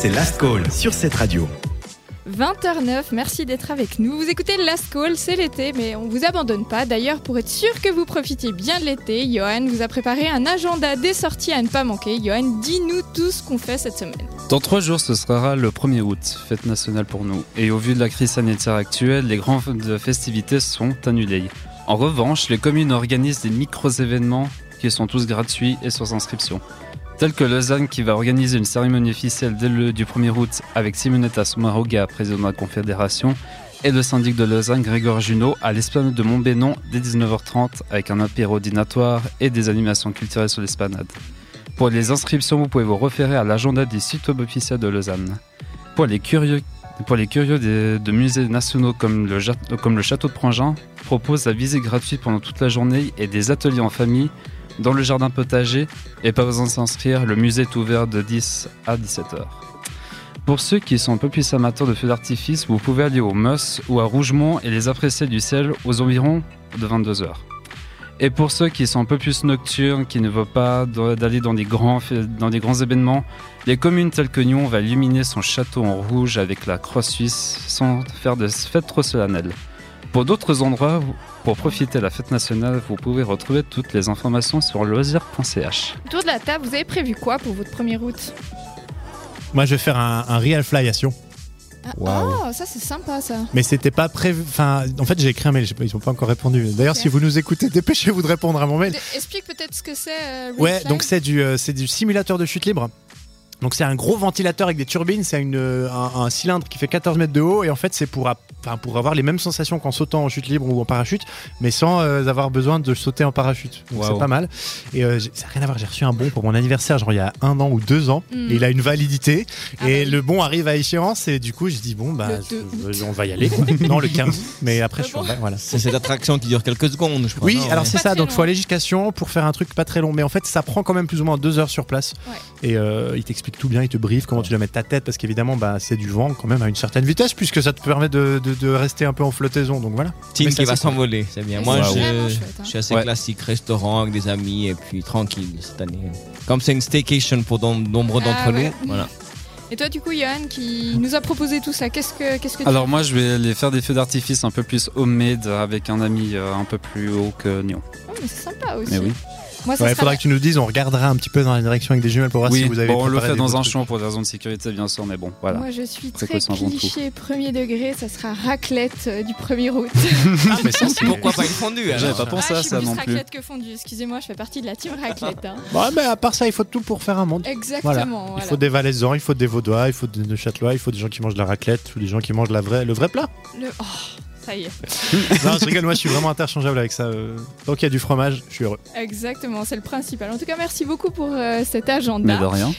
c'est Last Call sur cette radio. 20h09, merci d'être avec nous. Vous écoutez Last Call, c'est l'été, mais on vous abandonne pas. D'ailleurs, pour être sûr que vous profitiez bien de l'été, Johan vous a préparé un agenda des sorties à ne pas manquer. Johan, dis-nous tout ce qu'on fait cette semaine. Dans trois jours, ce sera le 1er août, fête nationale pour nous. Et au vu de la crise sanitaire actuelle, les grandes festivités sont annulées. En revanche, les communes organisent des micro-événements qui sont tous gratuits et sans inscription tels que Lausanne qui va organiser une cérémonie officielle dès le du 1er août avec Simonetta Sommaruga, président de la Confédération, et le syndic de Lausanne, Grégoire Junot, à l'esplanade de Montbénon dès 19h30 avec un apéro dinatoire et des animations culturelles sur l'esplanade. Pour les inscriptions, vous pouvez vous référer à l'agenda des sites web officiels de Lausanne. Pour les curieux, pour les curieux de, musées nationaux comme le, comme le château de Prangin, propose la visite gratuite pendant toute la journée et des ateliers en famille dans le jardin potager et pas besoin de s'inscrire, le musée est ouvert de 10 à 17h. Pour ceux qui sont un peu plus amateurs de feux d'artifice, vous pouvez aller au Moss ou à Rougemont et les apprécier du ciel aux environs de 22h. Et pour ceux qui sont un peu plus nocturnes, qui ne veulent pas d'aller dans des grands, dans des événements, les communes telles que Nyon va illuminer son château en rouge avec la croix suisse sans faire de fête trop solennelle. Pour d'autres endroits, pour profiter de la fête nationale, vous pouvez retrouver toutes les informations sur loisir.ch. Autour de la table, vous avez prévu quoi pour votre première route? Moi, je vais faire un, real fly à Sion. Ah, Oh, ça c'est sympa ça. Mais c'était pas prévu. Enfin, en fait, j'ai écrit un mail, ils ont pas encore répondu. D'ailleurs, si vous nous écoutez, dépêchez-vous de répondre à mon mail. Explique peut-être ce que c'est. Euh, ouais, donc c'est du, euh, c'est du simulateur de chute libre. Donc c'est un gros ventilateur avec des turbines, c'est un, un, cylindre qui fait 14 mètres de haut et en fait c'est pour, pour avoir les mêmes sensations qu'en sautant en chute libre ou en parachute, mais sans euh, avoir besoin de sauter en parachute. Donc c'est pas mal. Et euh, ça n'a rien à voir, j'ai reçu un bon pour mon anniversaire, genre il y a un an ou deux ans, et il a une validité ah et bah le bon arrive à échéance et du coup je dis bon bah on va y aller. non le 15, mais après je suis voilà. C'est cette attraction qui dure quelques secondes. Je crois, oui, alors c'est ça, donc il faut aller jusqu'à Sion pour faire un truc pas très long, mais en fait ça prend quand même plus ou moins deux heures sur place et euh, il t'explique tout bien, il te briefe comment tu dois mettre ta tête, parce qu'évidemment, bah, c'est du vent quand même à une certaine vitesse, puisque ça te permet de, de, rester un peu en flottaison. Donc voilà. Team qui va s'envoler, c'est bien. Moi, je, hein. je, suis assez classique, restaurant avec des amis, et puis tranquille cette année. Comme c'est une staycation pour nombreux d'entre ah nous, voilà. Et toi, du coup, Johan, qui nous a proposé tout ça, qu'est-ce que, qu'est-ce que tu Alors, moi, je vais aller faire des feux d'artifice un peu plus homemade avec un ami euh, un peu plus haut que Nyon. Oh, mais c'est sympa aussi. Mais oui il faudra que tu nous dises, on regardera un petit peu dans la direction avec des jumelles pour voir si vous avez bon, on le fait dans un champ pour des raisons de sécurité, bien sûr, mais bon, voilà. Moi, je suis très cliché premier degré, ça sera raclette euh, du 1er août. ah, mais ça, pourquoi pas une fondue J'avais pas pensé ah, à ça non plus. raclette que fondue, excusez-moi, je fais partie de la team raclette. Hein. Ouais, mais à part ça, il faut tout pour faire un monde. Exactement. Il faut des valaisans, il faut des vaudois, il faut des châtelois, il faut des gens qui mangent de la raclette ou des gens qui mangent la vraie, le vrai plat. Le... Oh ça y est. non, je rigole, moi je suis vraiment interchangeable avec ça. Euh. Tant qu'il y a du fromage, je suis heureux. Exactement, c'est le principal. En tout cas, merci beaucoup pour euh, cet agenda. Mais de rien.